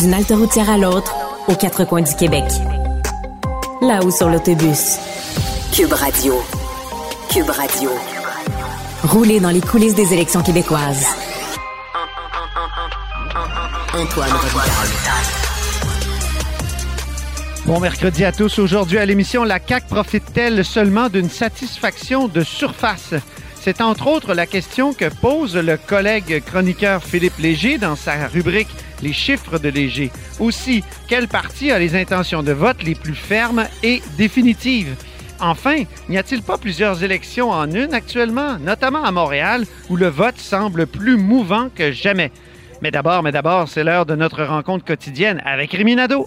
D'une halte routière à l'autre, aux quatre coins du Québec. Là-haut sur l'autobus. Cube Radio. Cube Radio. Rouler dans les coulisses des élections québécoises. Antoine Bon mercredi à tous. Aujourd'hui à l'émission, la CAQ profite-t-elle seulement d'une satisfaction de surface? C'est entre autres la question que pose le collègue chroniqueur Philippe Léger dans sa rubrique Les chiffres de Léger. Aussi, quel parti a les intentions de vote les plus fermes et définitives? Enfin, n'y a-t-il pas plusieurs élections en une actuellement, notamment à Montréal, où le vote semble plus mouvant que jamais? Mais d'abord, mais d'abord, c'est l'heure de notre rencontre quotidienne avec Rémi Nadeau.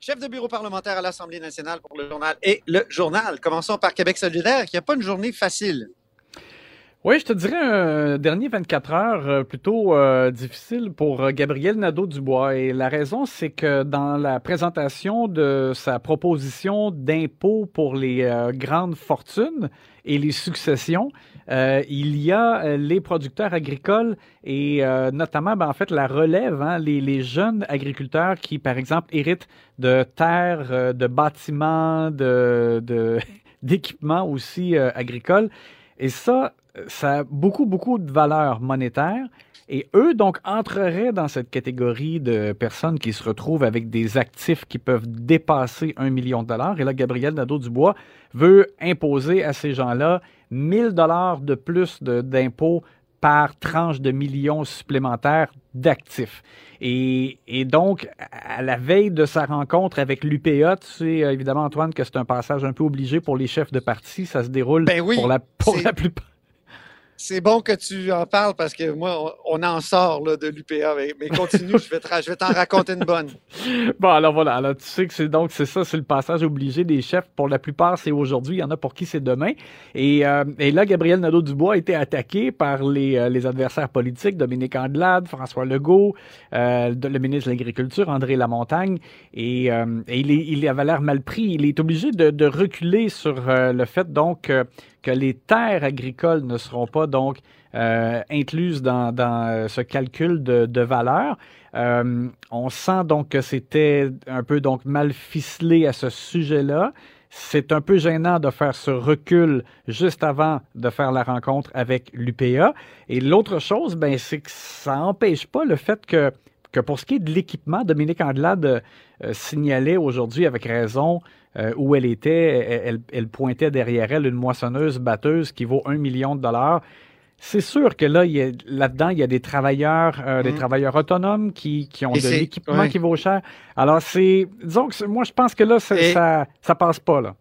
Chef de bureau parlementaire à l'Assemblée nationale pour le journal et le journal. Commençons par Québec solidaire, qui n'a pas une journée facile. Oui, je te dirais un dernier 24 heures euh, plutôt euh, difficile pour euh, Gabriel Nadeau-Dubois. Et la raison, c'est que dans la présentation de sa proposition d'impôt pour les grandes fortunes et les successions, il y a les producteurs agricoles et notamment, ben, en fait, la relève, hein, les, jeunes agriculteurs qui, par exemple, héritent de terres, de bâtiments, de, de d'équipements aussi agricoles. Et ça, ça a beaucoup, beaucoup de valeur monétaire. Et eux, donc, entreraient dans cette catégorie de personnes qui se retrouvent avec des actifs qui peuvent dépasser un million de dollars. Et là, Gabriel Nadeau-Dubois veut imposer à ces gens-là 1000 dollars de plus d'impôts par tranche de millions supplémentaires d'actifs. Et, donc, à la veille de sa rencontre avec l'UPA, tu sais évidemment, Antoine, que c'est un passage un peu obligé pour les chefs de parti. Ça se déroule ben oui, pour, la, pour la plupart c'est bon que tu en parles parce que moi, on, en sort de l'UPA. Mais, continue, je vais, t'en raconter une bonne. Bon, alors voilà. Tu sais que c'est donc c'est ça, c'est le passage obligé des chefs. Pour la plupart, c'est aujourd'hui. Il y en a pour qui c'est demain. Et, euh, là, Gabriel Nadeau-Dubois a été attaqué par les, euh, adversaires politiques, Dominique Andelade, François Legault, euh, le ministre de l'Agriculture, André Lamontagne. Et, et il, il avait l'air mal pris. Il est obligé de reculer sur le fait donc que les terres agricoles ne seront pas donc euh, incluses dans, euh, ce calcul de, valeur. Euh, on sent donc que c'était un peu donc mal ficelé à ce sujet-là. C'est un peu gênant de faire ce recul juste avant de faire la rencontre avec l'UPA. Et l'autre chose, ben, c'est que ça n'empêche pas le fait que, que pour ce qui est de l'équipement, Dominique Andelade signalait aujourd'hui avec raison euh, où elle était, elle, pointait derrière elle une moissonneuse batteuse qui vaut un million de dollars. C'est sûr que là, là-dedans, il y a des travailleurs, euh, des mm. travailleurs autonomes qui, qui ont de l'équipement qui vaut cher. Alors, c'est, disons que moi, je pense que là, ça, ça passe pas, là.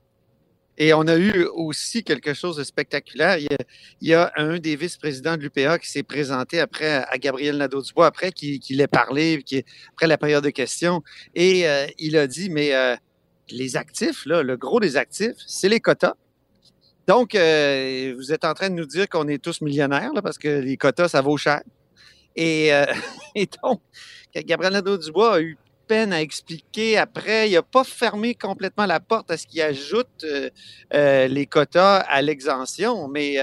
Et on a eu aussi quelque chose de spectaculaire. Il y a, un des vice-présidents de l'UPA qui s'est présenté après à Gabriel Nadeau-Dubois, après qu'il qu ait parlé, qui, après la période de questions. Et euh, il a dit, mais les actifs, là, le gros des actifs, c'est les quotas. Donc, euh, vous êtes en train de nous dire qu'on est tous millionnaires, là, parce que les quotas, ça vaut cher. Et, euh, donc, Gabriel Nadeau-Dubois a eu peine à expliquer après. Il n'a pas fermé complètement la porte à ce qu'il ajoute euh, les quotas à l'exemption, mais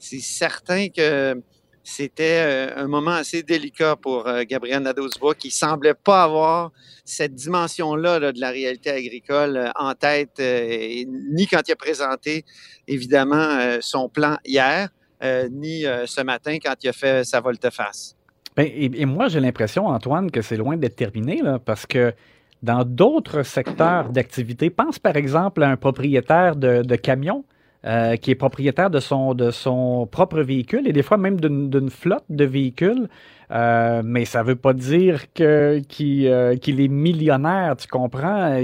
c'est certain que c'était euh, un moment assez délicat pour euh, Gabriel Nadeau-Dubois qui semblait pas avoir cette dimension-là de la réalité agricole euh, en tête, ni quand il a présenté évidemment son plan hier, ni ce matin quand il a fait sa volte-face. Ben, et, moi, j'ai l'impression, Antoine, que c'est loin d'être terminé, parce que dans d'autres secteurs d'activité, pense par exemple à un propriétaire de, de camions euh, qui est propriétaire de son, de son propre véhicule et des fois même d'une flotte de véhicules. Euh, mais ça ne veut pas dire que, qu'il, euh, qu'il est millionnaire, tu comprends?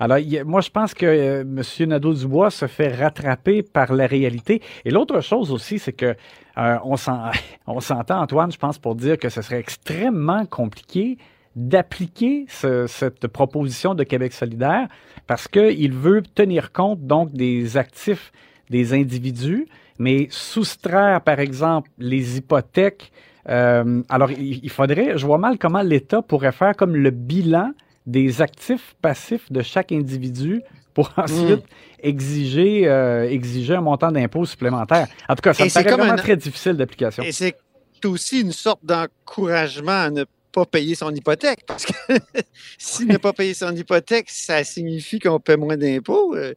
alors, moi, je pense que M. Nadeau-Dubois se fait rattraper par la réalité. Et l'autre chose aussi, c'est que on, s'entend, Antoine, je pense, pour dire que ce serait extrêmement compliqué d'appliquer cette proposition de Québec solidaire parce qu'il veut tenir compte donc des actifs des individus, mais soustraire, par exemple, les hypothèques. Euh, alors, il, faudrait, je vois mal comment l'État pourrait faire comme le bilan des actifs passifs de chaque individu pour hmm. ensuite exiger, euh, exiger un montant d'impôt supplémentaire. En tout cas, ça me paraît vraiment très difficile d'application. Et c'est aussi une sorte d'encouragement à ne pas payer son hypothèque. Parce que s'il n'a pas payé son hypothèque, ça signifie qu'on paie moins d'impôts. Euh,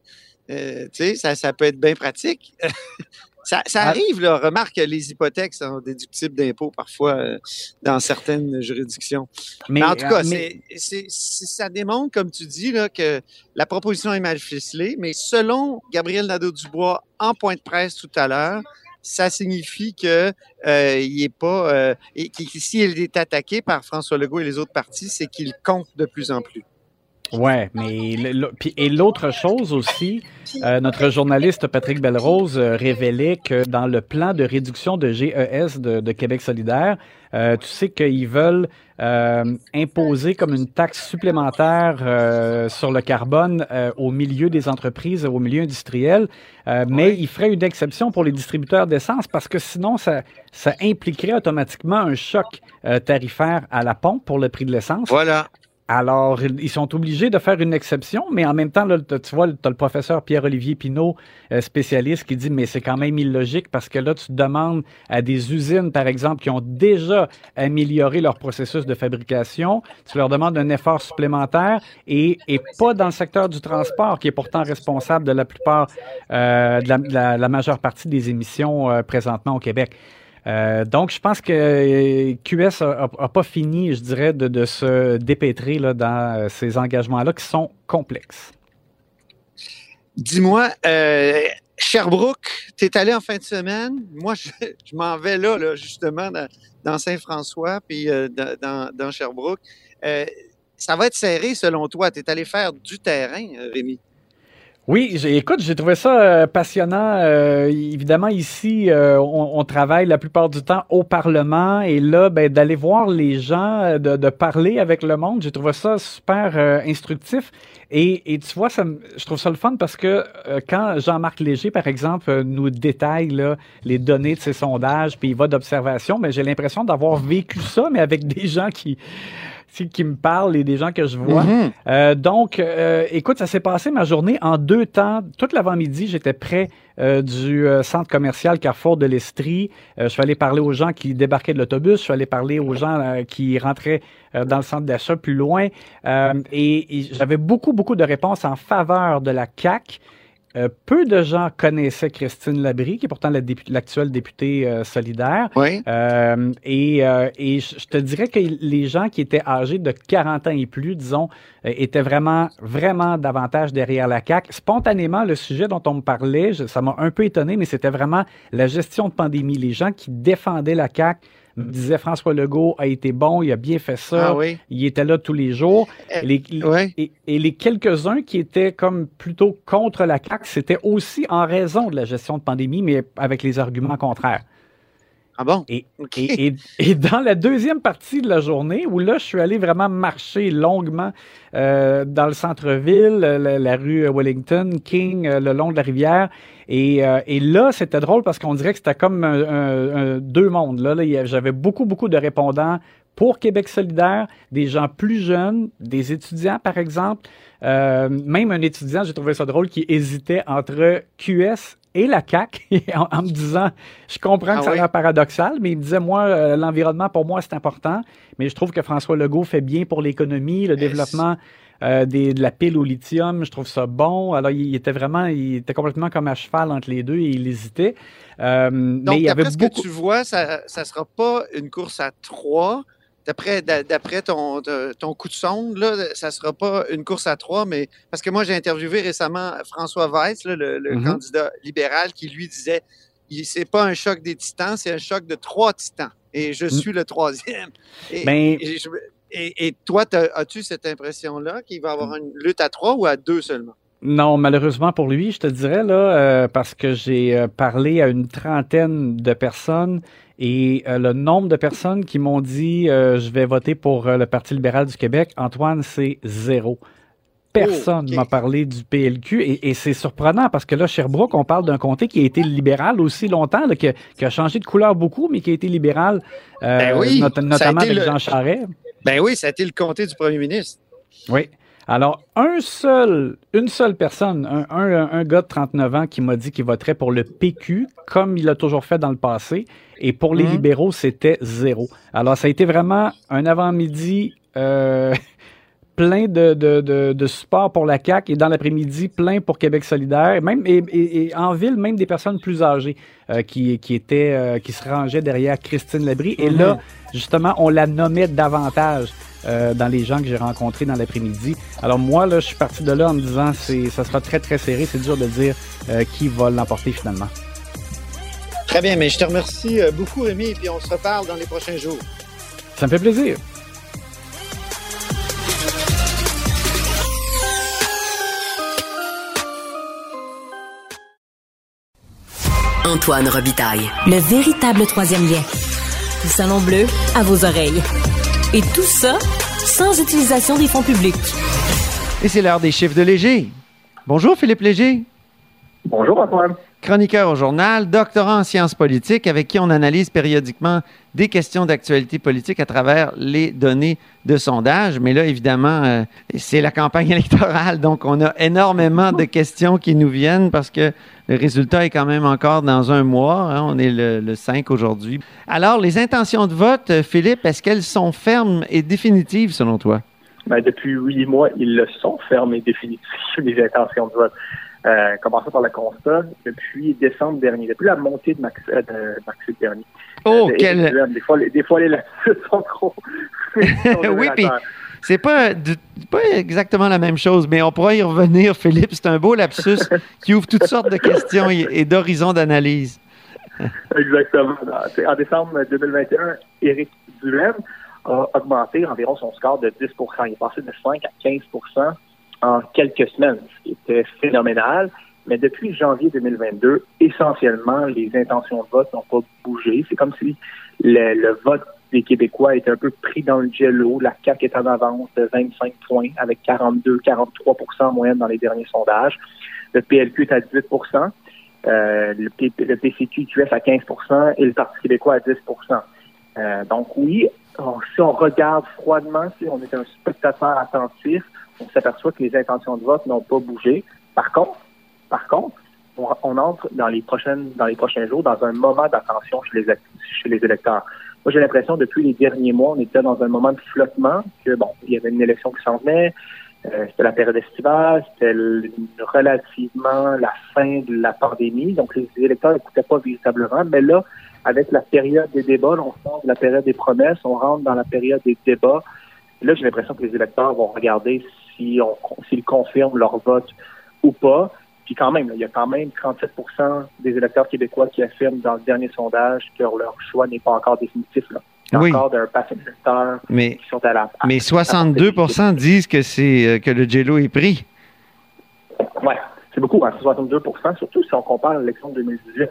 euh, tu sais, ça, ça, peut être bien pratique. ça, ça, ah. arrive, là. Remarque que les hypothèques sont déductibles d'impôts parfois euh, dans certaines juridictions. Mais, en tout cas, c'est, ça démontre, comme tu dis, là, que la proposition est mal ficelée, mais selon Gabriel Nadeau-Dubois en point de presse tout à l'heure, ça signifie que euh, il est pas euh, et si il est attaqué par François Legault et les autres partis, c'est qu'il compte de plus en plus. Ouais, mais et l'autre chose aussi, euh, notre journaliste Patrick Belrose euh, révélait que dans le plan de réduction de GES de, Québec solidaire, euh, tu sais qu'ils veulent imposer comme une taxe supplémentaire sur le carbone au milieu des entreprises, au milieu industriel, mais il ferait une exception pour les distributeurs d'essence parce que sinon, ça, ça impliquerait automatiquement un choc tarifaire à la pompe pour le prix de l'essence. Voilà. Alors, ils sont obligés de faire une exception, mais en même temps, tu vois, tu le professeur Pierre-Olivier Pinault, euh, spécialiste, qui dit, mais c'est quand même illogique parce que là, tu demandes à des usines, par exemple, qui ont déjà amélioré leur processus de fabrication, tu leur demandes un effort supplémentaire et, pas dans le secteur du transport, qui est pourtant responsable de la plupart, euh, de, la, la, majeure partie des émissions euh, présentement au Québec. Euh, donc, je pense que euh, QS n'a pas fini, je dirais, de, se dépêtrer là, dans euh, ces engagements-là qui sont complexes. Dis-moi, Sherbrooke, tu es allé en fin de semaine. Moi, je, m'en vais là, justement, dans, Saint-François, puis dans, dans, Sherbrooke. ça va être serré selon toi. Tu es allé faire du terrain, Rémi? Oui, écoute, j'ai trouvé ça euh, passionnant. Euh, évidemment, ici, euh, on, travaille la plupart du temps au Parlement et là, ben, d'aller voir les gens, de, parler avec le monde, j'ai trouvé ça super instructif. Et, et, tu vois, ça, je trouve ça le fun parce que quand Jean-Marc Léger, par exemple, nous détaille là, les données de ses sondages, puis il va d'observation, mais ben, j'ai l'impression d'avoir vécu ça, mais avec des gens qui qui me parlent et des gens que je vois. Mm-hmm. euh, donc, euh, écoute, ça s'est passé ma journée en deux temps. Toute l'avant-midi, j'étais près euh, du centre commercial Carrefour de l'Estrie. je suis allé parler aux gens qui débarquaient de l'autobus. Je suis allé parler aux gens qui rentraient dans le centre d'achat plus loin. et, et j'avais beaucoup, beaucoup de réponses en faveur de la CAC. Euh, peu de gens connaissaient Christine Labrie, qui est pourtant l'actuelle députée euh, solidaire. Oui. Euh, et, et je te dirais que les gens qui étaient âgés de 40 ans et plus, disons, étaient vraiment, vraiment davantage derrière la CAQ. Spontanément, le sujet dont on me parlait, ça m'a un peu étonné, mais c'était vraiment la gestion de pandémie. Les gens qui défendaient la CAQ disait François Legault a été bon, il a bien fait ça, ah il était là tous les jours. et, les quelques-uns qui étaient comme plutôt contre la CAQ, c'était aussi en raison de la gestion de pandémie, mais avec les arguments contraires. Ah bon? Et, et, dans la deuxième partie de la journée, où là, je suis allé vraiment marcher longuement euh, dans le centre-ville, la, rue Wellington, King, euh, le long de la rivière. Et, euh, et là, c'était drôle parce qu'on dirait que c'était comme deux mondes. Là, là j'avais beaucoup, beaucoup de répondants pour Québec solidaire, des gens plus jeunes, des étudiants, par exemple. même un étudiant, j'ai trouvé ça drôle, qui hésitait entre QS et la CAC en, me disant, je comprends que ah ça a l'air paradoxal, mais il me disait, moi, euh, l'environnement, pour moi, c'est important, mais je trouve que François Legault fait bien pour l'économie, le développement euh, des, de la pile au lithium, je trouve ça bon. Alors, il, était vraiment, il était complètement comme à cheval entre les deux et il hésitait. Euh, Donc, mais il y avait beaucoup... ce que tu vois, ça ne sera pas une course à trois, d'après d'après ton, ton coup de sonde, là, ça ne sera pas une course à trois, mais parce que moi, j'ai interviewé récemment François Weiss, le, mm-hmm. candidat libéral, qui lui disait c'est pas un choc des titans, c'est un choc de trois titans. Et je mm. suis le troisième. Et, ben et, toi, as-tu cette impression-là qu'il va y avoir une lutte à trois ou à deux seulement? Non, malheureusement pour lui, je te dirais, là, euh, parce que j'ai euh, parlé à une trentaine de personnes Et euh, le nombre de personnes qui m'ont dit euh, je vais voter pour euh, le Parti libéral du Québec, Antoine, c'est zéro. Personne Oh, ok. m'a parlé du PLQ et, et c'est surprenant parce que là, Sherbrooke, on parle d'un comté qui a été libéral aussi longtemps, là, qui, a, qui a changé de couleur beaucoup, mais qui a été libéral, Ben oui, not- notamment été avec le- Jean Charest. Ben oui, ça a été le comté du premier ministre. Oui. Alors, un seul, une seule personne, un, un, un gars de 39 ans qui m'a dit qu'il voterait pour le PQ, comme il l'a toujours fait dans le passé, et pour les Mhm. libéraux, c'était zéro. Alors, ça a été vraiment un avant-midi euh, plein de, de, de, de support pour la CAQ et dans l'après-midi, plein pour Québec solidaire, même, et, et- et en ville, même des personnes plus âgées euh, qui, qui, étaient, euh, qui se rangeaient derrière Christine Labrie. Et Mhm. là, justement, on la nommait davantage euh, dans les gens que j'ai rencontrés dans l'après-midi. Alors moi, là, je suis parti de là en me disant, c'est, ça sera très, très serré. C'est dur de dire qui va l'emporter finalement. Très bien, mais je te remercie beaucoup, Rémi, et puis on se reparle dans les prochains jours. Ça me fait plaisir. Antoine Robitaille. Le véritable troisième lien. Le salon bleu à vos oreilles. Et tout ça sans utilisation des fonds publics. Et c'est l'heure des chiffres de Léger. Bonjour, Philippe Léger. Bonjour Antoine. Chroniqueur au journal, doctorant en sciences politiques, avec qui on analyse périodiquement des questions d'actualité politique à travers les données de sondage. Mais là, évidemment, euh, c'est la campagne électorale, donc on a énormément de questions qui nous viennent parce que le résultat est quand même encore dans un mois. hein. on est le, le 5 aujourd'hui. Alors, les intentions de vote, euh, Philippe, est-ce qu'elles sont fermes et définitives selon toi? Ben, depuis huit mois, ils le sont fermes et définitifs, les intentions de vote. Euh, commençons par le constat, depuis décembre dernier, depuis la montée de, Max, euh, de Maxime Bernier. Oh, Euh, quel... Des fois, les, des fois, les lapsus sont trop. sont Oui, puis c'est pas, pas exactement la même chose, mais on pourra y revenir, Philippe. C'est un beau lapsus qui ouvre toutes sortes de questions et, et d'horizons d'analyse. Exactement. En décembre 2021, Éric Duhem a augmenté environ son score de 10% Il est passé de 5 à 15 en quelques semaines, ce qui était phénoménal. Mais depuis janvier 2022, essentiellement, les intentions de vote n'ont pas bougé. C'est comme si le, le vote des Québécois était un peu pris dans le jello. La CAQ est en avance de 25 points avec 42-43 en moyenne dans les derniers sondages. Le PLQ est à 18 euh, le, P- le PCQ-QS à 15% et le Parti québécois à 10% Euh, Donc oui, si on regarde froidement, si on est un spectateur attentif, on s'aperçoit que les intentions de vote n'ont pas bougé. Par contre, par contre, on, entre dans les prochaines, dans les prochains jours dans un moment d'attention chez les, électeurs. Moi, j'ai l'impression depuis les derniers mois, on était dans un moment de flottement, que bon, il y avait une élection qui s'en venait, euh, c'était la période estivale, c'était relativement la fin de la pandémie, donc les électeurs n'écoutaient pas véritablement, mais là, avec la période des débats, on sort de la période des promesses, on rentre dans la période des débats. Là, j'ai l'impression que les électeurs vont regarder si s'ils confirment leur vote ou pas. Puis quand même, là, il y a quand même 37% des électeurs québécois qui affirment dans le dernier sondage que leur choix n'est pas encore définitif. Là. Il y a Oui. encore d'un paquet d'électeurs Mais, qui sont à la... mais 62% disent que, c'est, euh, que le jello est pris. Ouais, c'est beaucoup, hein, c'est 62% surtout si on compare à l'élection de 2018,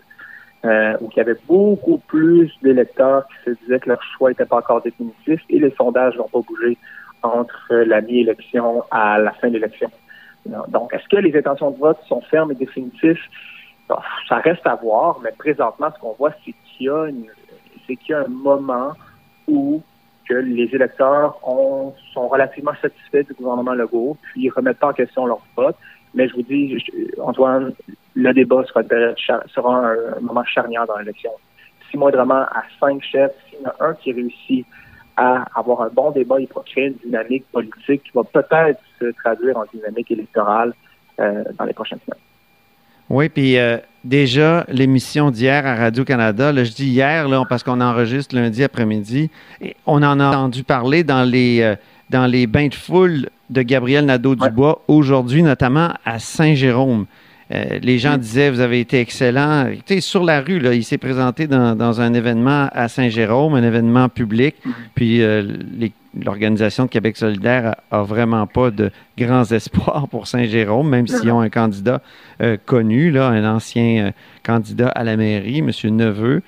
euh, où il y avait beaucoup plus d'électeurs qui se disaient que leur choix n'était pas encore définitif et les sondages n'ont pas bougé entre la mi-élection à la fin de l'élection. Donc, est-ce que les intentions de vote sont fermes et définitives? Ça reste à voir, mais présentement, ce qu'on voit, c'est qu'il y a un moment où que les électeurs ont, sont relativement satisfaits du gouvernement Legault, puis ils remettent pas en question leur vote. Mais je vous dis, Antoine, le débat sera, sera un, un moment charnière dans l'élection. Si moindrement à cinq chefs, s'il y en a un qui réussit à avoir un bon débat, une dynamique politique qui va peut-être se traduire en dynamique électorale euh, dans les prochaines semaines. Oui, puis euh, déjà, l'émission d'hier à Radio-Canada, je dis hier, là, parce qu'on enregistre lundi après-midi, et on en a entendu parler dans les, euh, dans les bains de foule de Gabriel Nadeau-Dubois, aujourd'hui, notamment à Saint-Jérôme. Euh, les gens disaient, vous avez été excellent. Écoutez, sur la rue, là, il s'est présenté dans, dans un événement à Saint-Jérôme, un événement public. Puis euh, l'organisation de Québec solidaire a, a vraiment pas de grands espoirs pour Saint-Jérôme, même s'ils ont un candidat euh, connu, là, un ancien candidat à la mairie, M. Neveu.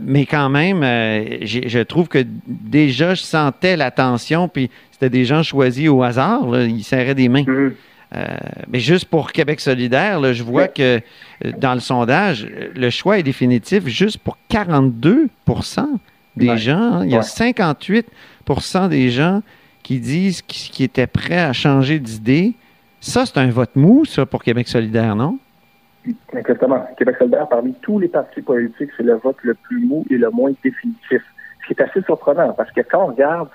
Mais quand même, je trouve que déjà, je sentais la tension, puis c'était des gens choisis au hasard, ils serraient des mains. Euh, mais juste pour Québec solidaire, je vois que dans le sondage, le choix est définitif juste pour 42 des gens. Hein. Il y a 58% des gens qui disent qu'ils étaient prêts à changer d'idée. Ça, c'est un vote mou, ça, pour Québec solidaire, non? Exactement. Québec solidaire, parmi tous les partis politiques, c'est le vote le plus mou et le moins définitif. Ce qui est assez surprenant, parce que quand on regarde,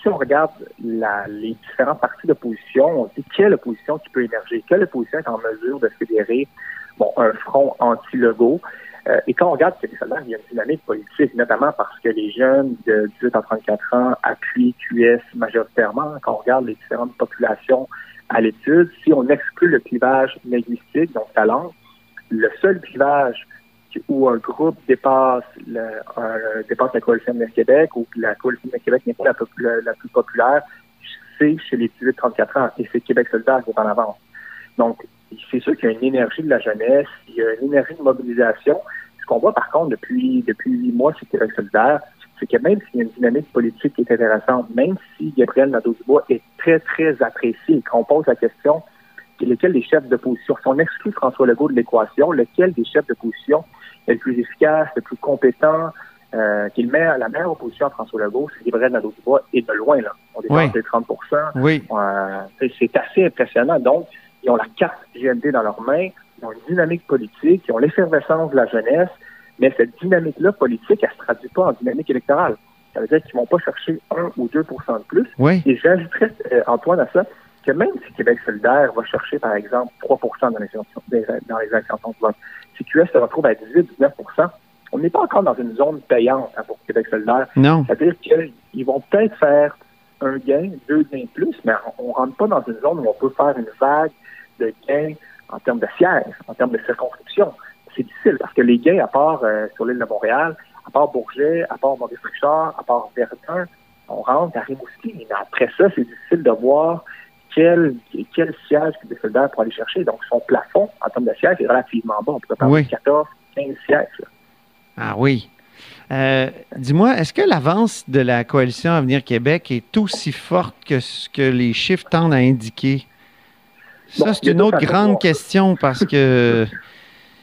si on regarde les différents partis d'opposition, on dit quelle opposition qui peut émerger, quelle opposition est en mesure de fédérer bon, un front anti-logo. Euh, et quand on regarde Québec solidaire, il y a une dynamique politique, notamment parce que les jeunes de 18 à 34 ans appuient QS majoritairement. Quand on regarde les différentes populations à l'étude, si on exclut le clivage linguistique, donc langue, le seul clivage où un groupe dépasse, dépasse la coalition de Québec ou la coalition de Québec n'est pas la, plus populaire, c'est chez les 18-34 ans et c'est Québec solidaire qui est en avance. Donc, c'est sûr qu'il y a une énergie de la jeunesse, il y a une énergie de mobilisation. Ce qu'on voit par contre depuis depuis huit mois chez Québec solidaire, c'est que même s'il y a une dynamique politique qui est intéressante, même si Gabriel Nadeau-Dubois est très, très apprécié, qu'on pose la question lesquels des chefs d'opposition, si on exclut François Legault de l'équation, lequel des chefs d'opposition est le plus efficace, le plus compétent, euh, qui met la meilleure opposition à François Legault, c'est Gabriel Nadeau-Dubois, et de loin, là. On dépasse les 30% Oui. Euh, c'est assez impressionnant. Donc, ils ont la carte GMD dans leurs mains, ils ont une dynamique politique, ils ont l'effervescence de la jeunesse, mais cette dynamique-là politique, elle se traduit pas en dynamique électorale. Ça veut dire qu'ils vont pas chercher 1 ou 2% de plus. Oui. Et j'ajouterais, euh, Antoine, à ça, que même si Québec solidaire va chercher, par exemple, 3 dans les, dans les intentions de vote, si QS se retrouve à 18-19% on n'est pas encore dans une zone payante hein, pour Québec solidaire. Non. C'est-à-dire qu'ils vont peut-être faire un gain, deux gains plus, mais on ne rentre pas dans une zone où on peut faire une vague de gains en termes de sièges, en termes de circonscription. C'est difficile parce que les gains, à part euh, sur l'île de Montréal, à part Bourget, à part Maurice-Richard, à part Verdun, on rentre à Rimouski. Mais après ça, c'est difficile de voir quel, quel siège que des soldats pour aller chercher. Donc, son plafond en termes de sièges est relativement bas. On peut parler de 14, 15 sièges. Ah oui. Euh, dis-moi, est-ce que l'avance de la coalition Avenir Québec est aussi forte que ce que les chiffres tendent à indiquer? Ça, c'est une autre grande question parce que,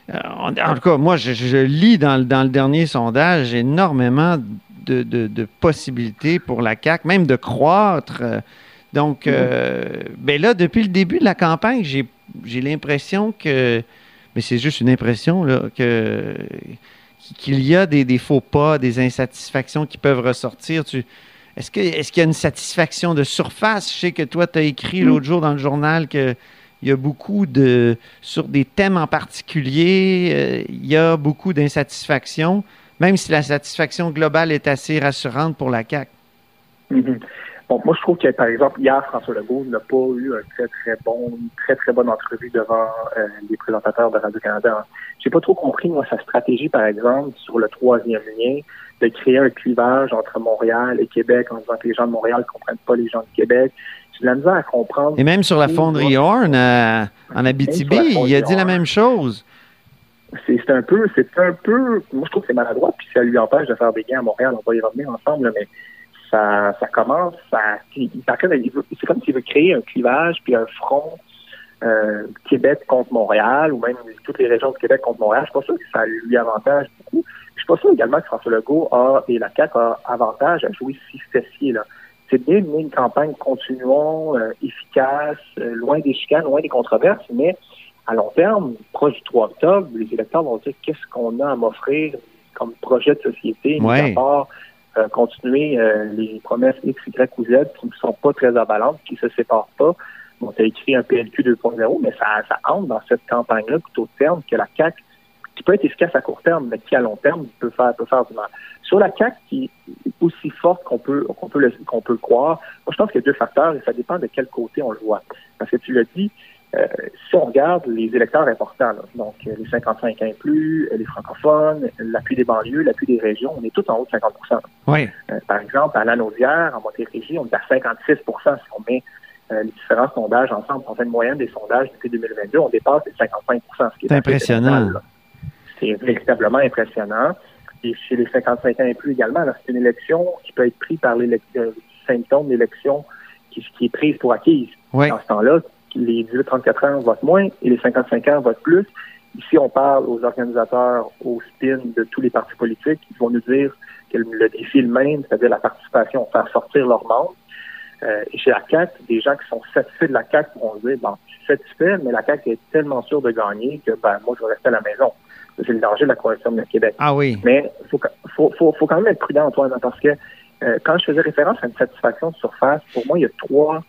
euh, en, tout cas, moi, je, lis dans, le dernier sondage énormément de, possibilités pour la CAQ, même de croître. Donc, euh, ben là, depuis le début de la campagne, j'ai l'impression que, mais c'est juste une impression, là, que qu'il y a des, faux pas, des insatisfactions qui peuvent ressortir. Est-ce qu'il est y a une satisfaction de surface? Je sais que toi, tu as écrit mm. l'autre jour dans le journal qu'il y a beaucoup de. sur des thèmes en particulier, euh, il y a beaucoup d'insatisfaction, même si la satisfaction globale est assez rassurante pour la CAQ. Bon, moi, je trouve que, par exemple, hier, François Legault n'a pas eu un très, très bon, une très, très bonne entrevue devant euh, les présentateurs de Radio-Canada. J'ai pas trop compris, moi, sa stratégie, par exemple, sur le troisième lien, de créer un clivage entre Montréal et Québec en disant que les gens de Montréal ne comprennent pas les gens de Québec. J'ai de la misère à comprendre. Et même sur la fonderie Horn, euh, en Abitibi, il a dit la même chose. C'est un peu, c'est un peu, moi je trouve que c'est maladroit, puis ça lui empêche de faire des gains à Montréal. On va y revenir ensemble, mais ça, ça commence à. C'est comme s'il veut créer un clivage puis un front euh, Québec contre Montréal ou même toutes les régions de Québec contre Montréal. Je suis pas sûr que ça lui avantage beaucoup. Je suis pas sûr également que François Legault a, et la CAQ a avantage à jouer si fessier là. C'est bien de une campagne continuons, euh, efficace, euh, loin des chicanes, loin des controverses, mais à long terme, proche du 3 octobre, les électeurs vont dire qu'est-ce qu'on a à m'offrir comme projet de société, ouais. Euh, continuer euh, les promesses X, Y ou Z qui ne sont pas très abalantes, qui ne se séparent pas. Tu as écrit un PLQ 2.0, mais ça, entre dans cette campagne-là plutôt terme que la CAC qui peut être efficace à court terme, mais qui à long terme peut faire, du mal. Sur la CAC qui est aussi forte qu'on peut qu'on peut qu'on peut le croire, moi je pense qu'il y a deux facteurs et ça dépend de quel côté on le voit. Parce que tu l'as dit, euh, si on regarde les électeurs importants, donc euh, les 55 ans et plus, euh, les francophones, l'appui des banlieues, l'appui des régions, on est tous en haut de 50 oui. Par exemple, à Lanaudière, en Montérégie, on est à 56% si on met les différents sondages ensemble. On fait une moyenne des sondages depuis 2022, on dépasse les 55 ce qui est, impressionnant. C'est véritablement impressionnant. chez les 55 ans et plus également. C'est une élection qui peut être prise par les symptômes d'élection qui, qui, est prise pour acquise. Oui. Dans ce temps-là, les 18-34 ans votent moins et les 55 ans votent plus. Ici, on parle aux organisateurs, aux spin de tous les partis politiques. Ils vont nous dire que le défi est le même, c'est-à-dire la participation, faire sortir leurs membres. Euh, et chez la CAQ, des gens qui sont satisfaits de la CAQ vont dire, bon, je suis satisfait, mais la CAQ est tellement sûre de gagner que, ben, moi, je vais rester à la maison. C'est le danger de la coalition de Québec. Ah oui. Mais il faut, faut, faut, quand même être prudent, Antoine, parce que euh, quand je faisais référence à une satisfaction de surface, pour moi, il y a trois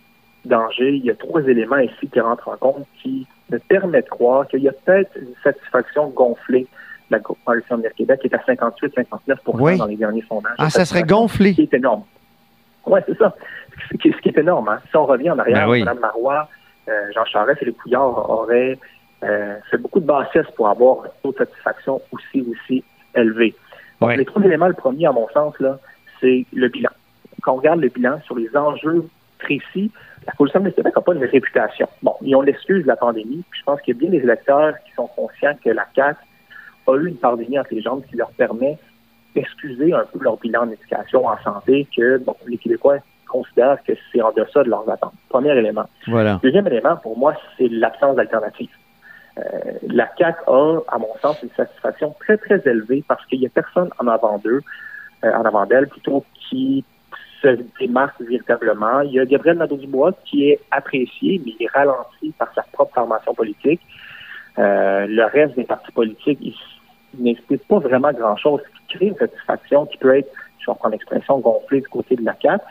dangers, il y a trois éléments ici qui rentrent en compte qui me permettent de croire qu'il y a peut-être une satisfaction gonflée de la coalition de Québec qui est à 58-59% dans les derniers sondages. Ah, ça serait gonflé. Ce qui est énorme. Oui, c'est ça. Ce qui, est énorme. Hein. Si on revient en arrière, ben oui. Mme Marois, euh, Jean Charest et les Couillards auraient euh, fait beaucoup de bassesse pour avoir un taux de satisfaction aussi, aussi élevé. Donc. Les trois éléments, le premier, à mon sens, là, c'est le bilan. Quand on regarde le bilan sur les enjeux précis, la Coalition de Québec n'a pas une réputation. Bon, ils ont l'excuse de la pandémie. Puis je pense qu'il y a bien des électeurs qui sont conscients que la CAQ a eu une pandémie entre les jambes qui leur permet d'excuser un peu leur bilan d'éducation en santé, que bon, les Québécois considèrent que c'est en deçà de leurs attentes. Premier élément. Voilà. Deuxième élément, pour moi, c'est l'absence d'alternative. Euh, la CAQ a, à mon sens, une satisfaction très, très élevée parce qu'il n'y a personne en avant d'eux, euh, en avant d'elle, plutôt qui se démarque véritablement. Il y a Gabriel Nadeau-Dubois qui est apprécié, mais il est ralenti par sa propre formation politique. Euh, le reste des partis politiques, ils n'expliquent pas vraiment grand-chose, ce qui crée une satisfaction qui peut être, je vais reprendre l'expression, gonflée du côté de la CAQ.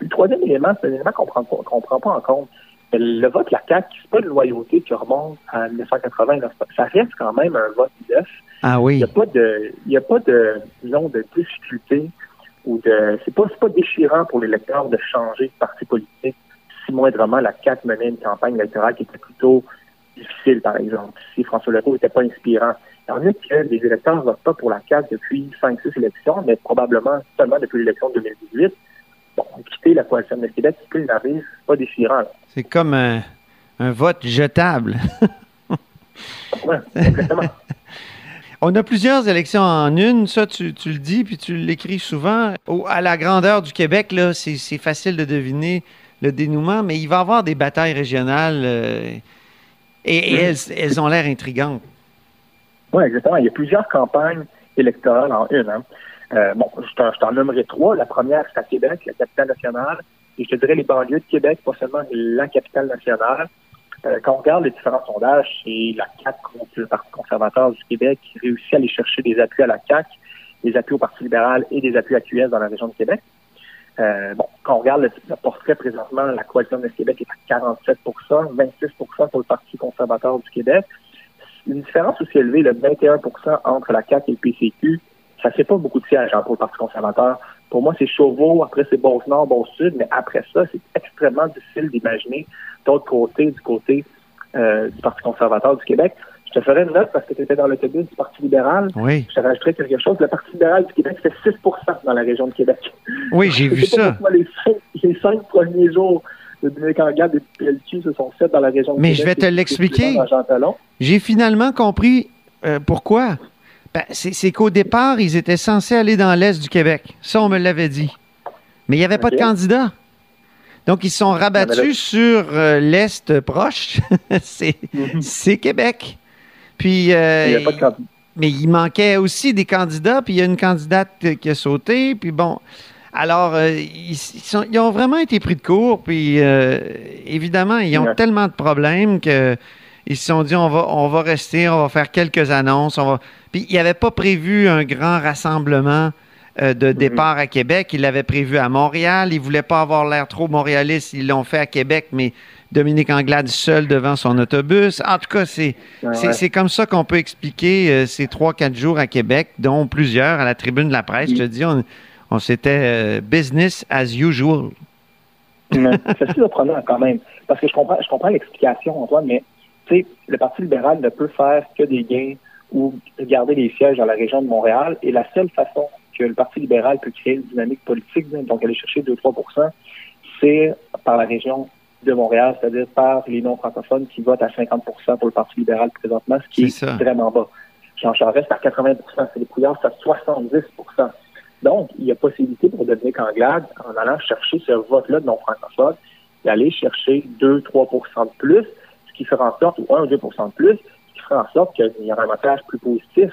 Le troisième élément, c'est un élément qu'on ne prend, prend pas en compte. Le vote de la CAQ, c'est pas une loyauté qui remonte à 1980. Ça reste quand même un vote neuf. Ah oui. Il n'y a pas de, il y a pas de, disons, de difficulté ou de, c'est pas, pas déchirant pour l'électeur de changer de parti politique si moindrement la CAQ menait une campagne électorale qui était plutôt difficile, par exemple. Si François Legault n'était pas inspirant. Tandis que les électeurs ne votent pas pour la CAQ depuis 5-6 élections, mais probablement seulement depuis l'élection de 2018. Bon, quitter la coalition de Québec, ce qu'il arrive, c'est pas déchirant. C'est comme un, un, vote jetable. oui, exactement. On a plusieurs élections en une, ça tu, tu le dis, puis tu l'écris souvent. Au, à la grandeur du Québec, là, c'est, c'est facile de deviner le dénouement, mais il va y avoir des batailles régionales euh, et, et elles, elles, ont l'air intrigantes. Oui, exactement. Il y a plusieurs campagnes électorales en une. Hein. Euh, bon, je t'en, je t'en nommerai trois. La première, c'est à Québec, la capitale nationale. Et je te dirais les banlieues de Québec, pas seulement la capitale nationale. Euh, quand on regarde les différents sondages, c'est la CAQ contre le Parti conservateur du Québec qui réussit à aller chercher des appuis à la CAQ, des appuis au Parti libéral et des appuis à QS dans la région de Québec. Euh, bon, quand on regarde le, portrait présentement, la coalition de Québec est à 47% 26% pour le Parti conservateur du Québec. Une différence aussi élevée, le 21% entre la CAQ et le PCQ. Ça fait pas beaucoup de sièges hein, pour le Parti conservateur. Pour moi, c'est Chauveau, après c'est Beauce-Nord, Beauce-Sud, mais après ça, c'est extrêmement difficile d'imaginer d'autre côté, du côté euh, du Parti conservateur du Québec. Je te ferai une note parce que tu étais dans l'autobus du Parti libéral. Oui. Je te rajouterais quelque chose. Le Parti libéral du Québec fait 6% dans la région de Québec. Oui, j'ai vu ça. Les cinq, les cinq, premiers jours de Dominique Anglade et de PLQ se sont faits dans la région de Mais Québec. Mais je vais te l'expliquer. J'ai finalement compris euh, pourquoi. Ben, c'est qu'au départ, ils étaient censés aller dans l'Est du Québec. Ça, on me l'avait dit. Mais il n'y avait okay. pas de candidat. Donc, ils sont rabattus sur euh, l'Est proche. c'est mm -hmm. Québec. Puis, euh, il mais il manquait aussi des candidats. Puis, il y a une candidate qui a sauté. Puis, bon. Alors, euh, ils, sont, ils, ont vraiment été pris de court. Puis, évidemment, ils ont ouais. tellement de problèmes que ils se sont dit on va, on va rester, on va faire quelques annonces. On va... Puis il n'avait pas prévu un grand rassemblement euh, de départ à Québec. Il l'avait prévu à Montréal. Ils ne voulaient pas avoir l'air trop montréaliste. Ils l'ont fait à Québec, mais Dominique Anglade seul devant son autobus. En tout cas, c'est ouais, ouais. comme ça qu'on peut expliquer euh, ces trois, quatre jours à Québec, dont plusieurs à la tribune de la presse. Je te dis, on, on c'était euh, business as usual. c'est surprenant quand même. Parce que je comprends, je comprends l'explication, Antoine, mais le Parti libéral ne peut faire que des gains ou garder les sièges dans la région de Montréal. Et la seule façon que le Parti libéral peut créer une dynamique politique, donc aller chercher 2-3% c'est par la région de Montréal, c'est-à-dire par les non-francophones qui votent à 50% pour le Parti libéral présentement, ce qui est, est vraiment bas. Jean Charest à 80 Philippe Couillard c'est à 70% Donc, il y a possibilité pour Dominique Anglade, en allant chercher ce vote-là de non-francophones, d'aller chercher 2-3% de plus, qui ferait en sorte, ou 1 ou 2 de plus, qui ferait en sorte qu'il y aura un message plus positif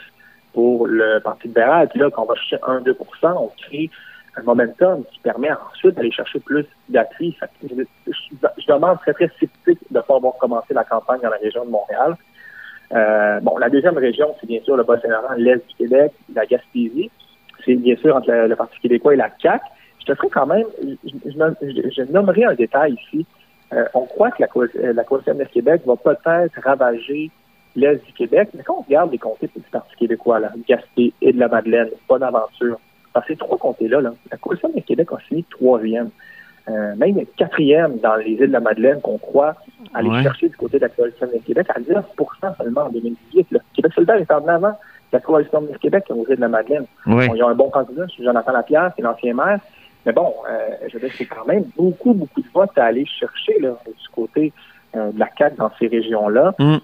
pour le Parti libéral. Puis là, quand on va chercher 1-2% on crée un momentum qui permet ensuite d'aller chercher plus d'appui. Je, je, demande très, très sceptique de ne pas avoir commencé la campagne dans la région de Montréal. Euh, bon, la deuxième région, c'est bien sûr le Bas-Saint-Laurent, l'Est du Québec, la Gaspésie. C'est bien sûr entre le, Parti québécois et la CAQ. Je te ferai quand même, je, nommerai un détail ici. Euh, on croit que la, euh, la coalition de Québec va peut-être ravager l'Est du Québec, mais quand on regarde les comtés du Parti québécois, là, Gaspé et de la Madeleine, bonne aventure. Dans ces trois comtés-là, la coalition de Québec a fini troisième. Euh, même quatrième dans les îles de la Madeleine qu'on croit aller chercher du côté de la coalition de Québec à 10% seulement en 2018. Le Québec solidaire est en avant la coalition de Québec aux îles de la Madeleine. il y a un bon candidat, c'est Jonathan Lapierre, qui est l'ancien maire. Mais bon, euh, je veux dire, c'est quand même beaucoup, beaucoup de votes à aller chercher là, du côté euh, de la CAQ dans ces régions-là. Mm.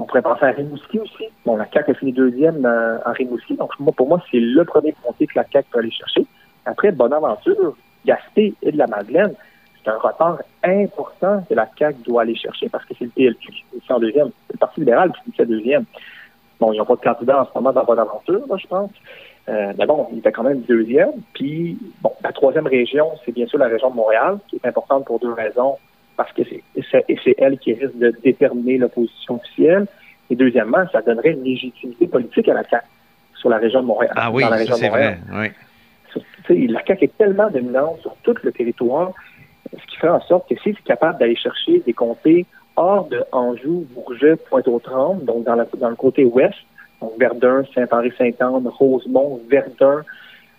on pourrait penser à Rimouski aussi. Bon, la CAQ a fini deuxième en Rimouski. Donc, pour moi, c'est le premier comté que la CAQ peut aller chercher. Après, bonne aventure, Gaspé et de la Madeleine, c'est un retard important que la CAQ doit aller chercher parce que c'est le PLQ qui est en deuxième. C'est le Parti libéral qui est deuxième. Bon, ils n'ont pas de candidat en ce moment dans Bonne Aventure, je pense. Euh, mais bon, il était quand même deuxième. Puis, bon, la troisième région, c'est bien sûr la région de Montréal, qui est importante pour deux raisons, parce que c'est elle qui risque de déterminer l'opposition officielle. Et deuxièmement, ça donnerait une légitimité politique à la CAQ sur la région de Montréal. Ah oui, c'est vrai. Oui la CAQ est tellement dominante sur tout le territoire, ce qui fait en sorte que si c'est capable d'aller chercher des comtés hors de Anjou, Bourget, Pointe-aux-Trembles, donc dans, le côté ouest, donc Verdun, Saint-Henri-Saint-Anne, Rosemont, Verdun,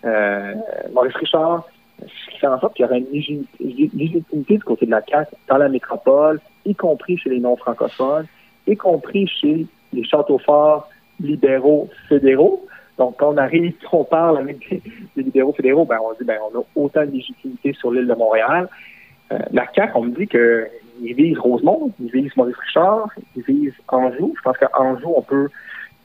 euh, Maurice-Richard, ce qui fait en sorte qu'il y aura une légitimité du côté de la CAQ dans la métropole, y compris chez les non-francophones, y compris chez les châteaux forts libéraux fédéraux. Donc, quand on arrive, on parle avec des, libéraux fédéraux, ben, on dit, ben, on a autant de légitimité sur l'île de Montréal. Euh, la CAQ, on me dit qu'ils visent Rosemont, ils visent Maurice Richard, ils visent Anjou. Je pense qu'Anjou, on peut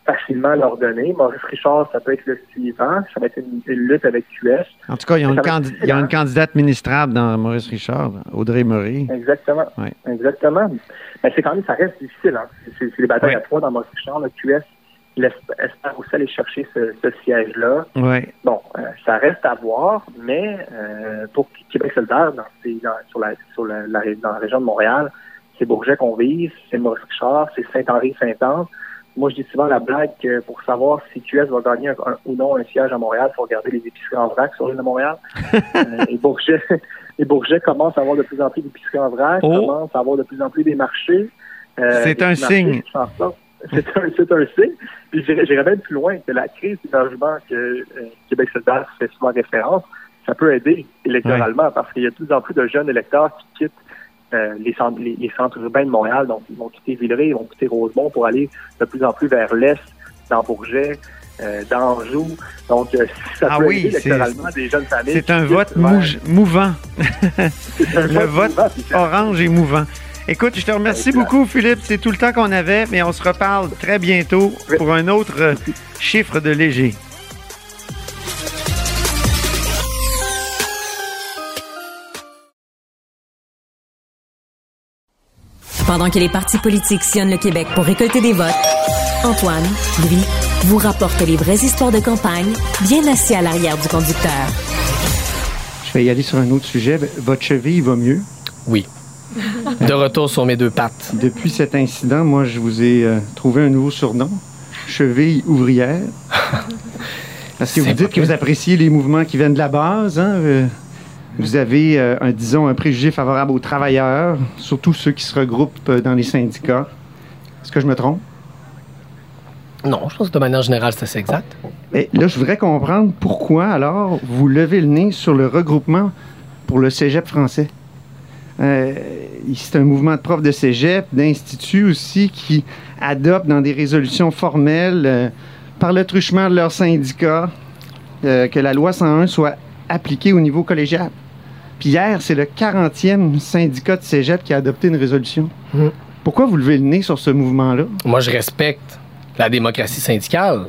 facilement leur donner. Maurice Richard, ça peut être le suivant. Ça va être une, lutte avec QS. En tout cas, il y a, une, candidate ministrable dans Maurice Richard, Audrey Murray. Exactement. Exactement. Mais c'est quand même, ça reste difficile. Hein. C'est les batailles à trois dans Maurice Richard. Le QS espère aussi aller chercher ce, siège-là. Bon, euh, ça reste à voir, mais euh, pour Québec solidaire, dans, sur, la, sur la, dans la région de Montréal, c'est Bourget qu'on vise, c'est Maurice Richard, c'est Saint-Henri-Saint-Anne. Moi, je dis souvent la blague que pour savoir si QS va gagner ou non un siège à Montréal, il faut regarder les épiceries en vrac sur l'île de Montréal. Euh, et Bourget, et Bourget commence à avoir de plus en plus d'épiceries en vrac, oh. commence à avoir de plus en plus des marchés. c'est un signe. C'est un, c'est un signe. Puis j'irais même plus loin que la crise du logement que euh, Québec solidaire fait souvent référence, ça peut aider électoralement parce qu'il y a de plus en plus de jeunes électeurs qui quittent euh, les, centres, les, centres urbains de Montréal. Donc, ils vont quitter Villeray, ils vont quitter Rosemont pour aller de plus en plus vers l'est, dans Bourget, euh, dans Anjou. Donc, ça ah peut aider électoralement des jeunes familles. C'est un vote mouvant. Le vote orange et mouvant. Écoute, je te remercie beaucoup, Philippe. C'est tout le temps qu'on avait, mais on se reparle très bientôt pour un autre euh, chiffre de léger. Pendant que les partis politiques sillonnent le Québec pour récolter des votes, Antoine, lui, vous rapporte les vraies histoires de campagne, bien assis à l'arrière du conducteur. Je vais y aller sur un autre sujet. Votre cheville va mieux? Oui. de retour sur mes deux pattes. Depuis cet incident, moi, je vous ai euh, trouvé un nouveau surnom, cheville ouvrière. Parce que vous dites que vous appréciez les mouvements qui viennent de la base. Hein? Euh, vous avez, euh, un, disons, un préjugé favorable aux travailleurs, surtout ceux qui se regroupent dans les syndicats. Est-ce que je me trompe? Non, je pense que de manière générale, c'est assez exact. Et là, je voudrais comprendre pourquoi, alors, vous levez le nez sur le regroupement pour le cégep français. Euh, c'est un mouvement de profs de cégep, d'instituts aussi, qui adoptent dans des résolutions formelles, euh, par le truchement de leur syndicat, euh, que la loi 101 soit appliquée au niveau collégial. Puis hier, c'est le 40e syndicat de cégep qui a adopté une résolution. Mmh. Pourquoi vous levez le nez sur ce mouvement-là? Moi, je respecte la démocratie syndicale.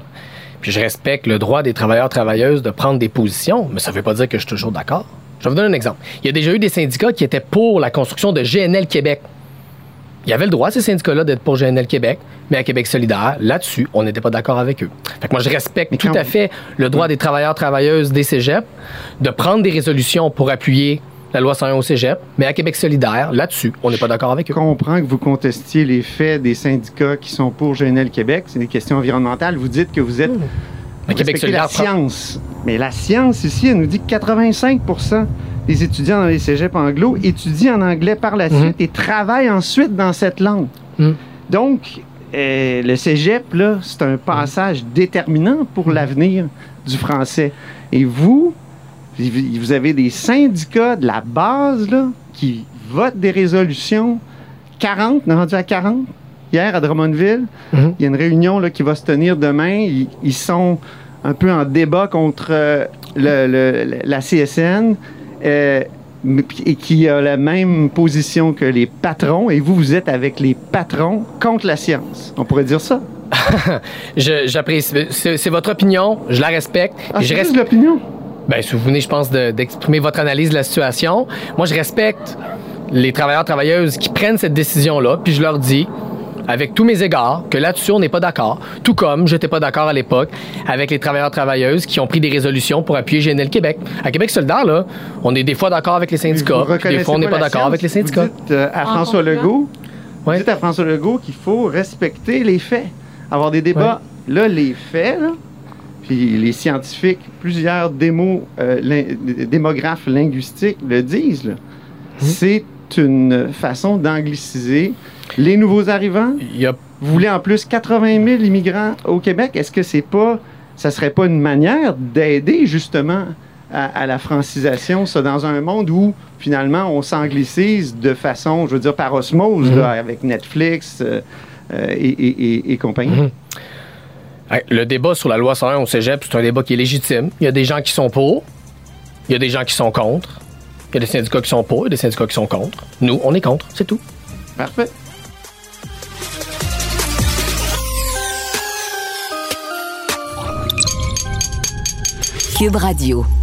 Puis je respecte le droit des travailleurs travailleuses de prendre des positions, mais ça ne veut pas dire que je suis toujours d'accord. Je vais vous donner un exemple. Il y a déjà eu des syndicats qui étaient pour la construction de GNL Québec. Il y avait le droit, ces syndicats-là, d'être pour GNL Québec, mais à Québec solidaire, là-dessus, on n'était pas d'accord avec eux. Fait que moi, je respecte tout à fait le droit des travailleurs travailleuses des cégeps de prendre des résolutions pour appuyer la loi 101 au cégep, mais à Québec solidaire, là-dessus, on n'est pas d'accord avec eux. Je comprends que vous contestiez les faits des syndicats qui sont pour GNL Québec. C'est des questions environnementales. Vous dites que vous êtes... Québec solidaire la science. Mais la science, ici, elle nous dit que 85% des étudiants dans les cégeps anglo étudient en anglais par la suite et travaillent ensuite dans cette langue. Mhm. Donc, euh, le cégep, là, c'est un passage déterminant pour l'avenir du français. Et vous, vous avez des syndicats de la base là, qui votent des résolutions. 40, on est rendu à 40 hier à Drummondville. Mhm. Il y a une réunion là, qui va se tenir demain. Ils, ils sont un peu en débat contre euh, le- le- la CSN euh, et qui a la même position que les patrons. Et vous, vous êtes avec les patrons contre la science. On pourrait dire ça. J'apprécie. C'est votre opinion, je la respecte. Ah, je c'est res- juste l'opinion. Ben, si vous venez, je pense, de- d'exprimer votre analyse de la situation. Moi, je respecte les travailleurs travailleuses qui prennent cette décision-là, puis je leur dis, avec tous mes égards, que là-dessus, on n'est pas d'accord. Tout comme je n'étais pas d'accord à l'époque avec les travailleurs travailleuses qui ont pris des résolutions pour appuyer GNL Québec. À Québec solidaire, là, on est des fois d'accord avec les syndicats, des fois, on n'est pas d'accord avec les syndicats. Vous dites euh, à François Legault, vous Ouais. dites à François Legault qu'il faut respecter les faits, avoir des débats. Là, les faits, là, puis les scientifiques, plusieurs euh, lin- démographes linguistiques le disent. Hum. c'est une façon d'angliciser les nouveaux arrivants? Vous voulez en plus 80 000 immigrants au Québec? Est-ce que c'est pas, ça serait pas une manière d'aider justement à, à la francisation, ça, dans un monde où finalement on s'anglicise de façon, je veux dire, par osmose, Mhm. là, avec Netflix euh, euh, et, et- et- et compagnie? Mhm. Hey, Le débat sur la loi 101 au cégep, c'est un débat qui est légitime. Il y a des gens qui sont pour, il y a des gens qui sont contre, il y a des syndicats qui sont pour, il y a des syndicats qui sont contre. Nous, on est contre, c'est tout. Parfait. Cube Radio.